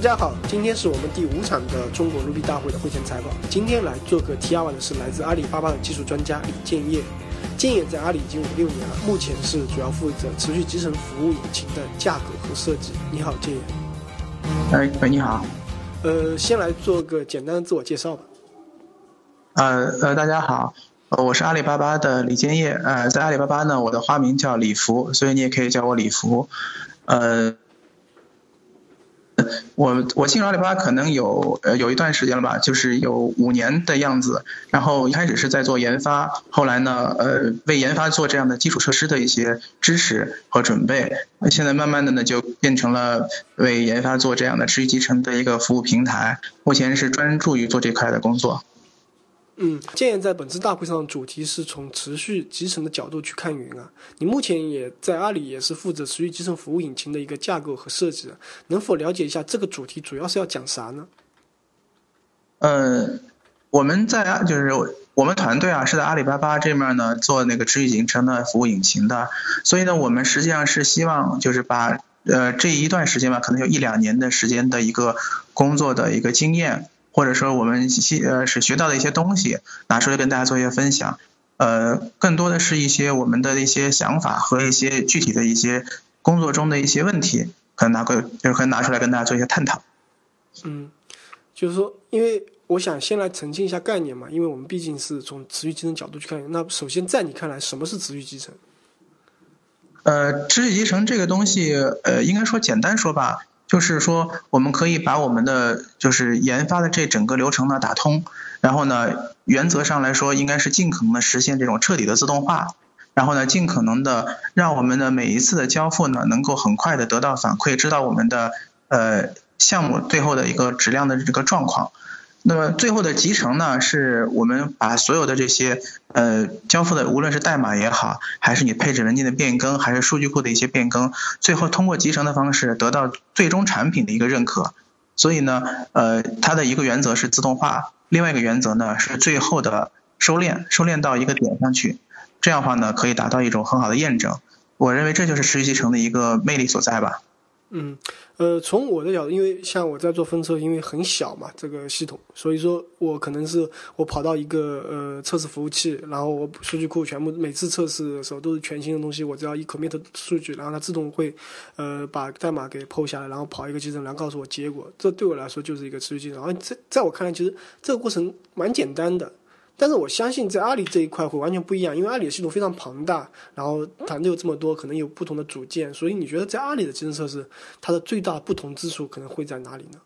家好，今天是我们第五场的中国 Ruby 大会的会前采访。今天来做个 T R 的是来自阿里巴巴的技术专家李建业。建业在阿里已经五六年了，目前是主要负责持续集成服务引擎的架构和设计。你好，建业。哎，喂，你好。呃，先来做个简单的自我介绍吧。呃呃，大家好，我是阿里巴巴的李建业。呃，在阿里巴巴呢，我的花名叫李福，所以你也可以叫我李福。呃。我我进入阿里巴巴可能有呃有一段时间了吧，就是有五年的样子。然后一开始是在做研发，后来呢，呃，为研发做这样的基础设施的一些支持和准备。现在慢慢的呢，就变成了为研发做这样的持续集成的一个服务平台。目前是专注于做这块的工作。嗯，建言在本次大会上主题是从持续集成的角度去看云啊。你目前也在阿里也是负责持续集成服务引擎的一个架构和设计，能否了解一下这个主题主要是要讲啥呢？呃，我们在就是我们团队啊是在阿里巴巴这面呢做那个持续集成的服务引擎的，所以呢我们实际上是希望就是把呃这一段时间吧，可能有一两年的时间的一个工作的一个经验。或者说我们些呃是学到的一些东西拿出来跟大家做一些分享，呃，更多的是一些我们的一些想法和一些具体的一些工作中的一些问题，可能拿个就是可能拿出来跟大家做一些探讨。嗯，就是说，因为我想先来澄清一下概念嘛，因为我们毕竟是从持续集成角度去看。那首先在你看来，什么是持续集成？呃，持续集成这个东西，呃，应该说简单说吧。就是说，我们可以把我们的就是研发的这整个流程呢打通，然后呢，原则上来说，应该是尽可能的实现这种彻底的自动化，然后呢，尽可能的让我们的每一次的交付呢，能够很快的得到反馈，知道我们的呃项目最后的一个质量的这个状况。那么最后的集成呢，是我们把所有的这些呃交付的，无论是代码也好，还是你配置文件的变更，还是数据库的一些变更，最后通过集成的方式得到最终产品的一个认可。所以呢，呃，它的一个原则是自动化，另外一个原则呢是最后的收敛，收敛到一个点上去，这样的话呢可以达到一种很好的验证。我认为这就是持续集成的一个魅力所在吧。嗯，呃，从我的角度，因为像我在做分测，因为很小嘛，这个系统，所以说我可能是我跑到一个呃测试服务器，然后我数据库全部每次测试的时候都是全新的东西，我只要一 commit 数据，然后它自动会呃把代码给抛下来，然后跑一个集成，然后告诉我结果，这对我来说就是一个持续集成。然后在在我看来，其实这个过程蛮简单的。但是我相信在阿里这一块会完全不一样，因为阿里的系统非常庞大，然后团队有这么多，可能有不同的组件，所以你觉得在阿里的集成测试，它的最大不同之处可能会在哪里呢？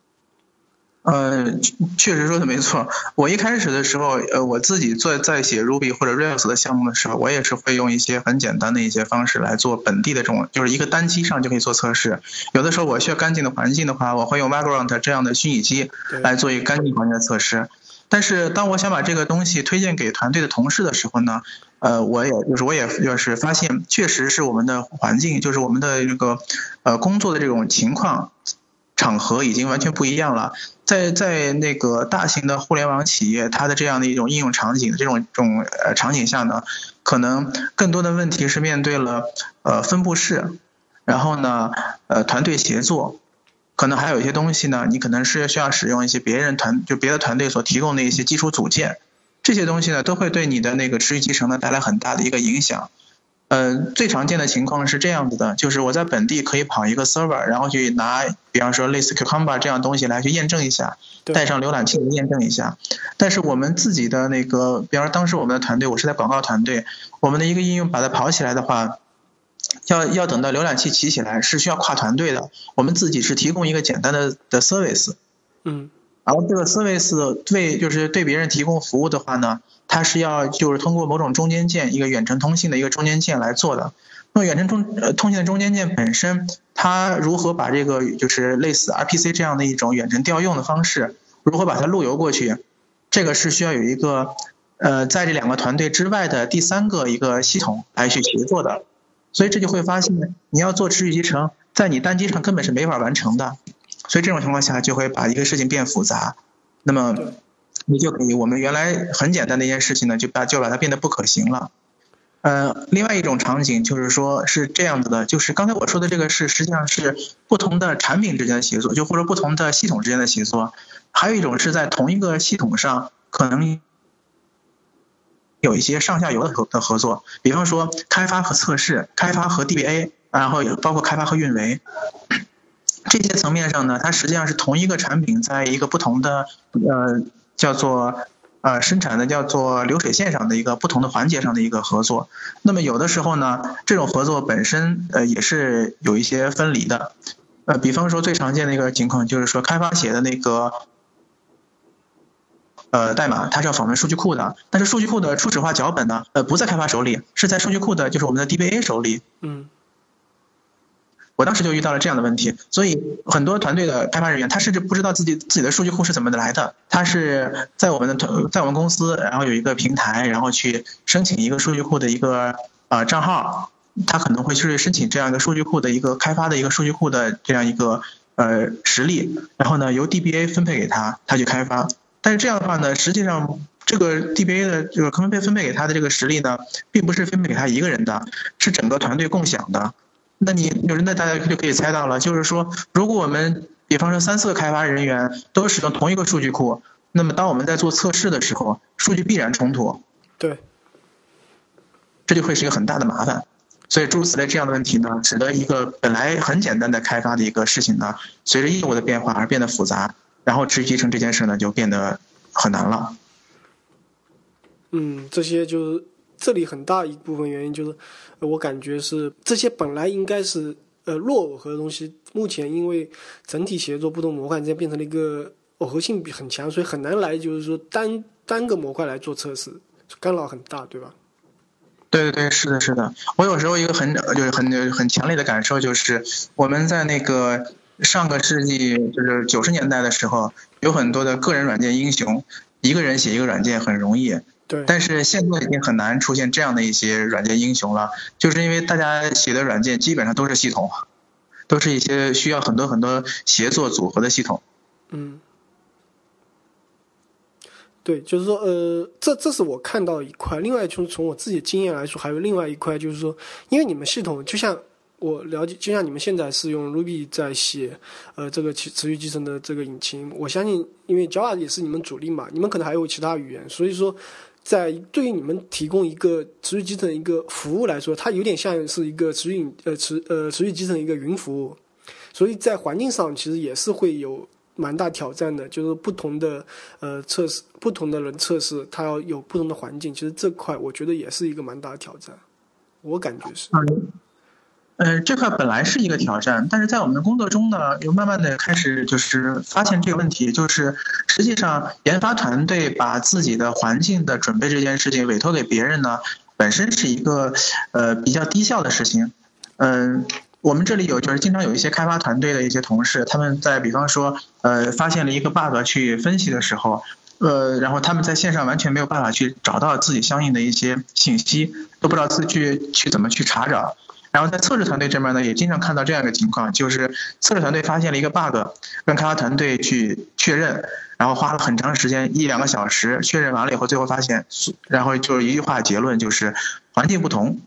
呃，确实说的没错。我一开始的时候，呃，我自己做在写 Ruby 或者 Rails 的项目的时候，我也是会用一些很简单的一些方式来做本地的这种，就是一个单机上就可以做测试。有的时候我需要干净的环境的话，我会用 Vagrant 这样的虚拟机来做一个干净环境的测试。但是当我想把这个东西推荐给团队的同事的时候呢，呃，我也就是我也就是发现，确实是我们的环境，就是我们的这个呃工作的这种情况场合已经完全不一样了。在在那个大型的互联网企业，它的这样的一种应用场景这种这种呃场景下呢，可能更多的问题是面对了呃分布式，然后呢呃团队协作。可能还有一些东西呢，你可能是需要使用一些别人团就别的团队所提供的一些基础组件，这些东西呢都会对你的那个持续集成呢带来很大的一个影响。呃，最常见的情况是这样子的，就是我在本地可以跑一个 server，然后去拿，比方说类似 Cucumber 这样东西来去验证一下，带上浏览器验证一下。但是我们自己的那个，比方说当时我们的团队，我是在广告团队，我们的一个应用把它跑起来的话。要要等到浏览器起起来是需要跨团队的，我们自己是提供一个简单的的 service，嗯，然后这个 service 对就是对别人提供服务的话呢，它是要就是通过某种中间件，一个远程通信的一个中间件来做的。那么远程中呃通信的中间件本身，它如何把这个就是类似 RPC 这样的一种远程调用的方式，如何把它路由过去，这个是需要有一个呃在这两个团队之外的第三个一个系统来去协作的。所以这就会发现，你要做持续集成，在你单机上根本是没法完成的。所以这种情况下，就会把一个事情变复杂。那么，你就可以，我们原来很简单的一件事情呢，就把就把它变得不可行了。呃，另外一种场景就是说是这样子的，就是刚才我说的这个是实际上是不同的产品之间的协作，就或者不同的系统之间的协作。还有一种是在同一个系统上可能有一些上下游的合的合作，比方说开发和测试、开发和 DBA，然后也包括开发和运维。这些层面上呢，它实际上是同一个产品在一个不同的呃叫做呃生产的叫做流水线上的一个不同的环节上的一个合作。那么有的时候呢，这种合作本身呃也是有一些分离的。呃，比方说最常见的一个情况就是说，开发写的那个呃代码，它是要访问数据库的，但是数据库的初始化脚本呢，呃不在开发手里，是在数据库的就是我们的 DBA 手里。嗯。我当时就遇到了这样的问题，所以很多团队的开发人员，他甚至不知道自己自己的数据库是怎么来的。他是在我们的团，在我们公司，然后有一个平台，然后去申请一个数据库的一个呃账号，他可能会去申请这样一个数据库的一个开发的一个数据库的这样一个呃实例，然后呢由 DBA 分配给他，他去开发。但是这样的话呢，实际上这个 DBA 的这个分配分配给他的这个实力呢，并不是分配给他一个人的，是整个团队共享的。那你有人那大家就可以猜到了，就是说，如果我们比方说三四个开发人员都使用同一个数据库，那么当我们在做测试的时候，数据必然冲突。对。这就会是一个很大的麻烦。所以诸如此类这样的问题呢，使得一个本来很简单的开发的一个事情呢，随着业务的变化而变得复杂，然后持续集成这件事呢，就变得很难了。嗯，这些就是这里很大一部分原因就是。我感觉是这些本来应该是呃弱耦合的东西，目前因为整体协作不同模块之间变成了一个耦合性很强，所以很难来就是说单单个模块来做测试，干扰很大，对吧？对对对，是的，是的。我有时候一个很就是很很强烈的感受就是，我们在那个上个世纪就是九十年代的时候，有很多的个人软件英雄，一个人写一个软件很容易。对，但是现在已经很难出现这样的一些软件英雄了，就是因为大家写的软件基本上都是系统，都是一些需要很多很多协作组合的系统。嗯，对，就是说，呃，这这是我看到一块。另外，就是从我自己经验来说，还有另外一块，就是说，因为你们系统就像我了解，就像你们现在是用 Ruby 在写，呃，这个持持续集成的这个引擎，我相信，因为 Java 也是你们主力嘛，你们可能还有其他语言，所以说。在对于你们提供一个持续集成一个服务来说，它有点像是一个持续呃持呃持续集成一个云服务，所以在环境上其实也是会有蛮大挑战的，就是不同的呃测试，不同的人测试，它要有不同的环境，其实这块我觉得也是一个蛮大的挑战，我感觉是。这块本来是一个挑战，但是在我们的工作中呢，又慢慢的开始就是发现这个问题，就是实际上研发团队把自己的环境的准备这件事情委托给别人呢，本身是一个呃比较低效的事情。嗯，我们这里有就是经常有一些开发团队的一些同事，他们在比方说呃发现了一个 bug 去分析的时候，呃，然后他们在线上完全没有办法去找到自己相应的一些信息，都不知道自去去怎么去查找。然后在测试团队这边呢，也经常看到这样一个情况，就是测试团队发现了一个 bug，让开发团队去确认，然后花了很长时间，一两个小时确认完了以后，最后发现，然后就是一句话结论就是环境不同，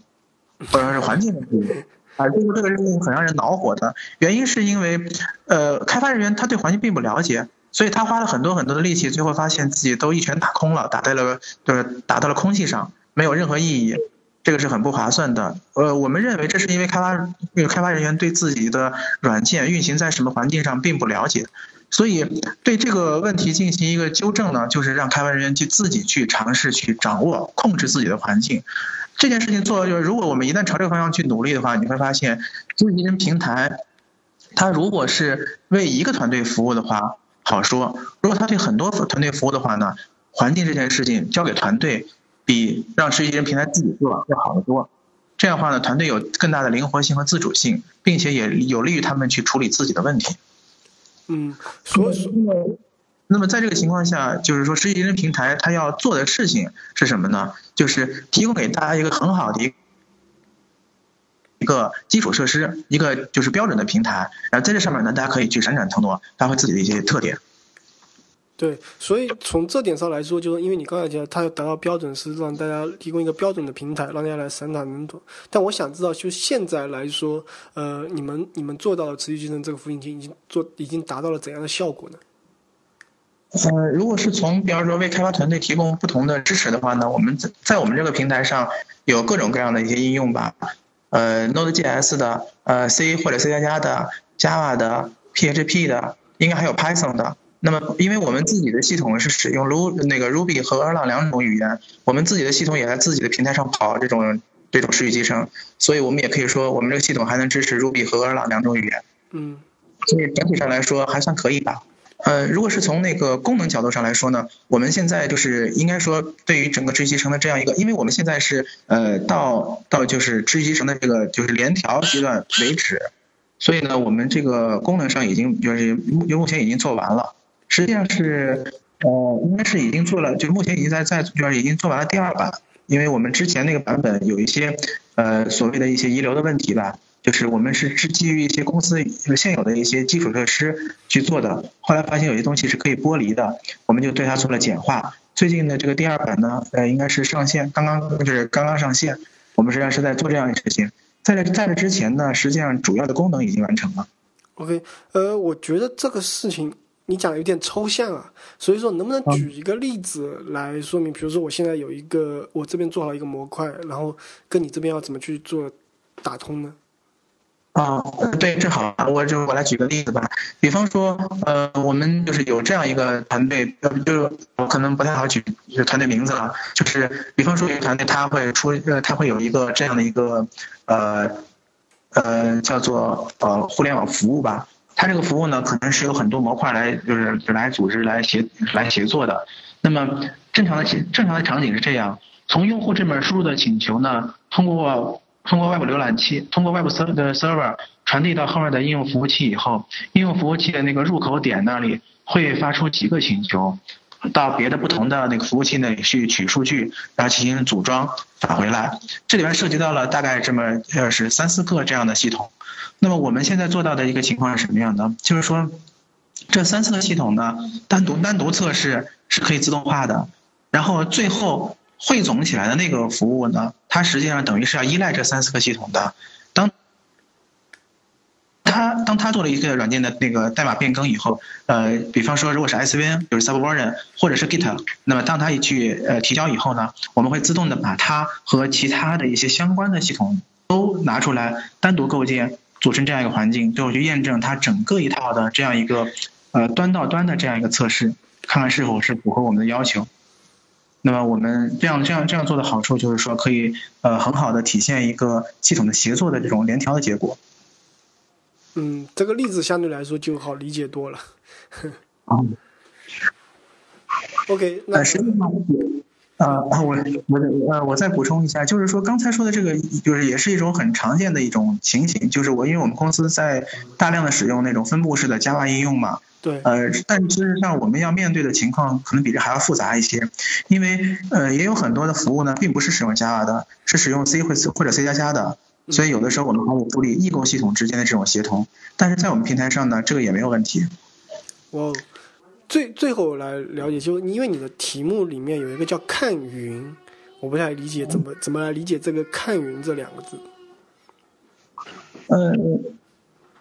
或者是环境问题，啊，就是这个任务很让人恼火的原因是因为，呃，开发人员他对环境并不了解，所以他花了很多很多的力气，最后发现自己都一拳打空了，打在了就是打到了空气上，没有任何意义。这个是很不划算的。呃，我们认为这是因为开发，因为开发人员对自己的软件运行在什么环境上并不了解，所以对这个问题进行一个纠正呢，就是让开发人员去自己去尝试去掌握控制自己的环境。这件事情做就是，如果我们一旦朝这个方向去努力的话，你会发现，集成平台，它如果是为一个团队服务的话，好说；如果它对很多团队服务的话呢，环境这件事情交给团队。比让实习生平台自己做要好得多，这样的话呢，团队有更大的灵活性和自主性，并且也有利于他们去处理自己的问题。嗯，所以说，那么在这个情况下，就是说实习生平台它要做的事情是什么呢？就是提供给大家一个很好的一一个基础设施，一个就是标准的平台，然后在这上面呢，大家可以去闪闪腾挪，发挥自己的一些特点。对，所以从这点上来说，就是因为你刚才讲，它要达到标准是让大家提供一个标准的平台，让大家来散打人头。但我想知道，就现在来说，呃，你们你们做到持续集成这个服务器已经做已经达到了怎样的效果呢？呃，如果是从比方说为开发团队提供不同的支持的话呢，我们在在我们这个平台上有各种各样的一些应用吧，呃，Node.js 的，呃，C 或者 C 加加的，Java 的，PHP 的，应该还有 Python 的。那么，因为我们自己的系统是使用 Ru 那个 Ruby 和 Erlang 两种语言，我们自己的系统也在自己的平台上跑这种这种持续集成，所以我们也可以说，我们这个系统还能支持 Ruby 和 Erlang 两种语言。嗯，所以整体上来说还算可以吧。呃，如果是从那个功能角度上来说呢，我们现在就是应该说，对于整个持续集成的这样一个，因为我们现在是呃到到就是持续集成的这个就是联调阶段为止，所以呢，我们这个功能上已经就是目目前已经做完了。实际上是，呃，应该是已经做了，就目前已经在在就是已经做完了第二版，因为我们之前那个版本有一些，呃，所谓的一些遗留的问题吧，就是我们是是基于一些公司现有的一些基础设施去做的，后来发现有些东西是可以剥离的，我们就对它做了简化。最近的这个第二版呢，呃，应该是上线，刚刚就是刚刚上线，我们实际上是在做这样的事情。在这在这之前呢，实际上主要的功能已经完成了。OK，呃，我觉得这个事情。你讲的有点抽象啊，所以说能不能举一个例子来说明？比如说我现在有一个，我这边做好一个模块，然后跟你这边要怎么去做打通呢？啊，对，正好，我就我来举个例子吧。比方说，呃，我们就是有这样一个团队，呃就我可能不太好举团队名字了。就是比方说，一个团队他会出，呃，他会有一个这样的一个，呃，呃，叫做呃互联网服务吧。它这个服务呢，可能是有很多模块来，就是来组织、来协、来协作的。那么正常的正常的场景是这样：从用户这边输入的请求呢，通过通过外部浏览器，通过外部 server 的 server 传递到后面的应用服务器以后，应用服务器的那个入口点那里会发出几个请求，到别的不同的那个服务器那里去取数据，然后进行组装返回来。这里面涉及到了大概这么呃是三四个这样的系统。那么我们现在做到的一个情况是什么样的？就是说，这三四个系统呢，单独单独测试是可以自动化的，然后最后汇总起来的那个服务呢，它实际上等于是要依赖这三四个系统的。他当他做了一个软件的那个代码变更以后，呃，比方说如果是 SVN 就是 Subversion 或者是 Git，那么当他一去呃提交以后呢，我们会自动的把它和其他的一些相关的系统都拿出来单独构建。组成这样一个环境，最后去验证它整个一套的这样一个呃端到端的这样一个测试，看看是否是符合我们的要求。那么我们这样这样这样做的好处就是说，可以呃很好的体现一个系统的协作的这种联调的结果。嗯，这个例子相对来说就好理解多了。OK，那实际上。呃，我我呃，我再补充一下，就是说刚才说的这个，就是也是一种很常见的一种情形，就是我因为我们公司在大量的使用那种分布式的 Java 应用嘛，对，呃，但事实上我们要面对的情况可能比这还要复杂一些，因为呃也有很多的服务呢，并不是使用 Java 的，是使用 C 或或者 C 加加的，所以有的时候我们还会处理异构系统之间的这种协同，但是在我们平台上呢，这个也没有问题。我。最最后来了解，就因为你的题目里面有一个叫“看云”，我不太理解怎么怎么来理解这个“看云”这两个字。嗯，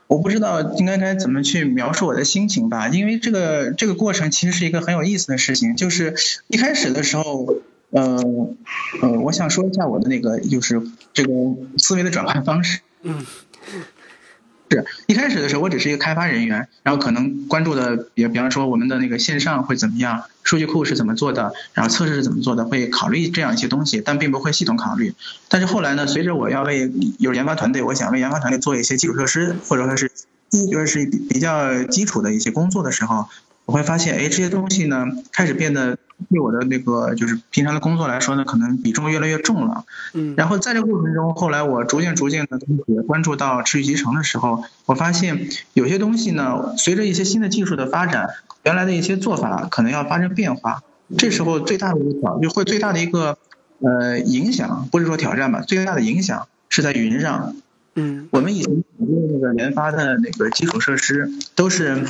我不知道应该该怎么去描述我的心情吧，因为这个这个过程其实是一个很有意思的事情。就是一开始的时候，呃呃，我想说一下我的那个就是这个思维的转换方式。嗯。是一开始的时候，我只是一个开发人员，然后可能关注的，比比方说我们的那个线上会怎么样，数据库是怎么做的，然后测试是怎么做的，会考虑这样一些东西，但并不会系统考虑。但是后来呢，随着我要为有研发团队，我想为研发团队做一些基础设施，或者说是就是比较基础的一些工作的时候，我会发现，哎，这些东西呢，开始变得。对我的那个就是平常的工作来说呢，可能比重越来越重了。嗯，然后在这个过程中，后来我逐渐逐渐的也关注到持续集成的时候，我发现有些东西呢，随着一些新的技术的发展，原来的一些做法可能要发生变化。这时候最大的一个挑就会最大的一个呃影响，不是说挑战吧，最大的影响是在云上。嗯，我们以前那个研发的那个基础设施都是。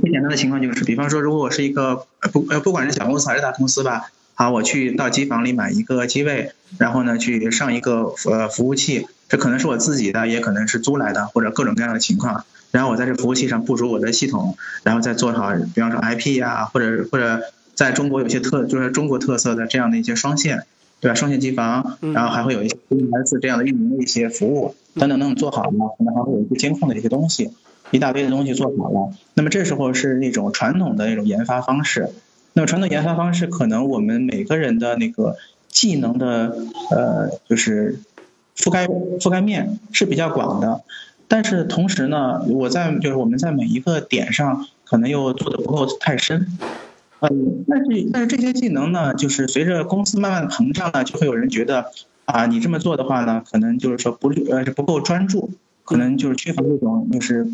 最简单的情况就是，比方说，如果我是一个不呃，不管是小公司还是大公司吧，好，我去到机房里买一个机位，然后呢去上一个呃服务器，这可能是我自己的，也可能是租来的，或者各种各样的情况。然后我在这服务器上部署我的系统，然后再做好，比方说 IP 呀，或者或者在中国有些特就是中国特色的这样的一些双线，对吧？双线机房，然后还会有一些 NS 这样的运营的一些服务等等等等做好了，可能还会有一些监控的一些东西。一大堆的东西做好了，那么这时候是那种传统的那种研发方式。那么传统研发方式，可能我们每个人的那个技能的呃，就是覆盖覆盖面是比较广的。但是同时呢，我在就是我们在每一个点上，可能又做的不够太深。嗯，但是但是这些技能呢，就是随着公司慢慢膨胀呢，就会有人觉得啊，你这么做的话呢，可能就是说不呃不够专注。可能就是缺乏这种，就是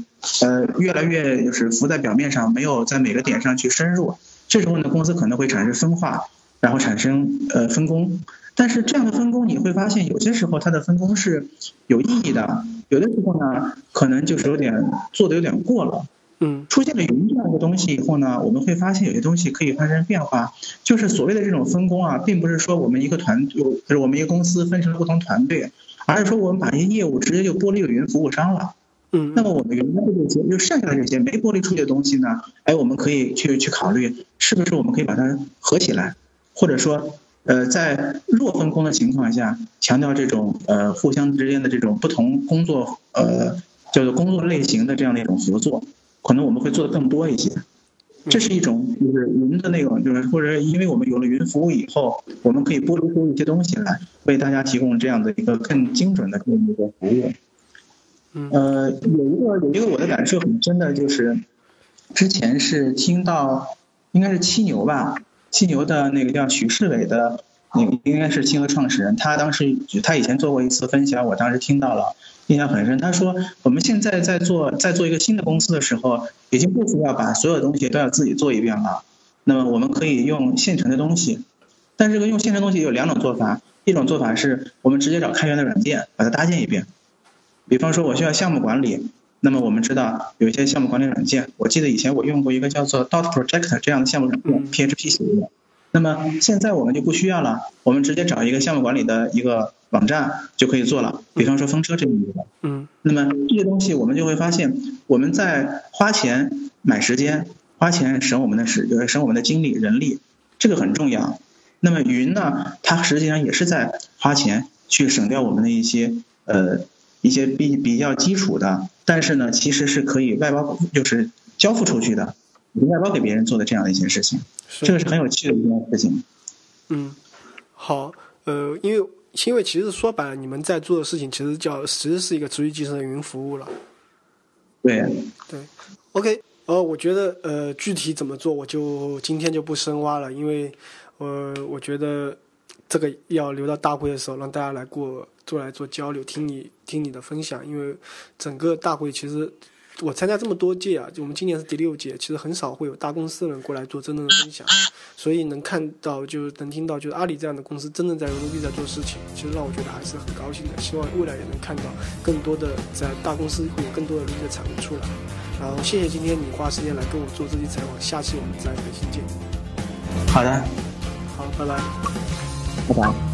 呃，越来越就是浮在表面上，没有在每个点上去深入。这时候呢，公司可能会产生分化，然后产生呃分工。但是这样的分工，你会发现有些时候它的分工是有意义的，有的时候呢，可能就是有点做的有点过了。嗯。出现了云这样一个东西以后呢，我们会发现有些东西可以发生变化。就是所谓的这种分工啊，并不是说我们一个团有，就是我们一个公司分成了不同团队。而是说，我们把这些业务直接就剥离给云服务商了。嗯。那么我们原来的这些，就剩下的这些没剥离出去的东西呢？哎，我们可以去去考虑，是不是我们可以把它合起来，或者说，呃，在弱分工的情况下，强调这种呃互相之间的这种不同工作呃叫做工作类型的这样的一种合作，可能我们会做的更多一些。这是一种就是云的那种，就是或者因为我们有了云服务以后，我们可以剥离出一些东西来，为大家提供这样的一个更精准的这么一个服务。呃，有一个有一个我的感受很深的就是，之前是听到应该是七牛吧，七牛的那个叫许世伟的，那个应该是七牛创始人，他当时他以前做过一次分享，我当时听到了。印象很深。他说，我们现在在做在做一个新的公司的时候，已经不需要把所有东西都要自己做一遍了。那么我们可以用现成的东西，但这个用现成东西有两种做法。一种做法是我们直接找开源的软件把它搭建一遍。比方说，我需要项目管理，那么我们知道有一些项目管理软件。我记得以前我用过一个叫做 Dot Project 这样的项目软件，PHP 写的。那么现在我们就不需要了，我们直接找一个项目管理的一个。网站就可以做了，比方说风车这样的。嗯。那么这些东西我们就会发现，我们在花钱买时间，花钱省我们的时呃省我们的精力人力，这个很重要。那么云呢，它实际上也是在花钱去省掉我们的一些呃一些比比较基础的，但是呢，其实是可以外包就是交付出去的，外包给别人做的这样的一些事情，这个是很有趣的一件事情。嗯，好，呃，因为。因为其实说白了，你们在做的事情其实叫，其实是一个持续集成的云服务了。对对，OK，呃，我觉得呃，具体怎么做，我就今天就不深挖了，因为呃，我觉得这个要留到大会的时候，让大家来过做来做交流，听你听你的分享，因为整个大会其实。我参加这么多届啊，就我们今年是第六届，其实很少会有大公司的人过来做真正的分享，所以能看到，就是能听到，就是阿里这样的公司真正在 Ruby 在做事情，其实让我觉得还是很高兴的。希望未来也能看到更多的在大公司会有更多的 Ruby 的产物出来。然后谢谢今天你花时间来跟我做这期采访，下期我们再更新见。好的，好，拜拜，拜拜。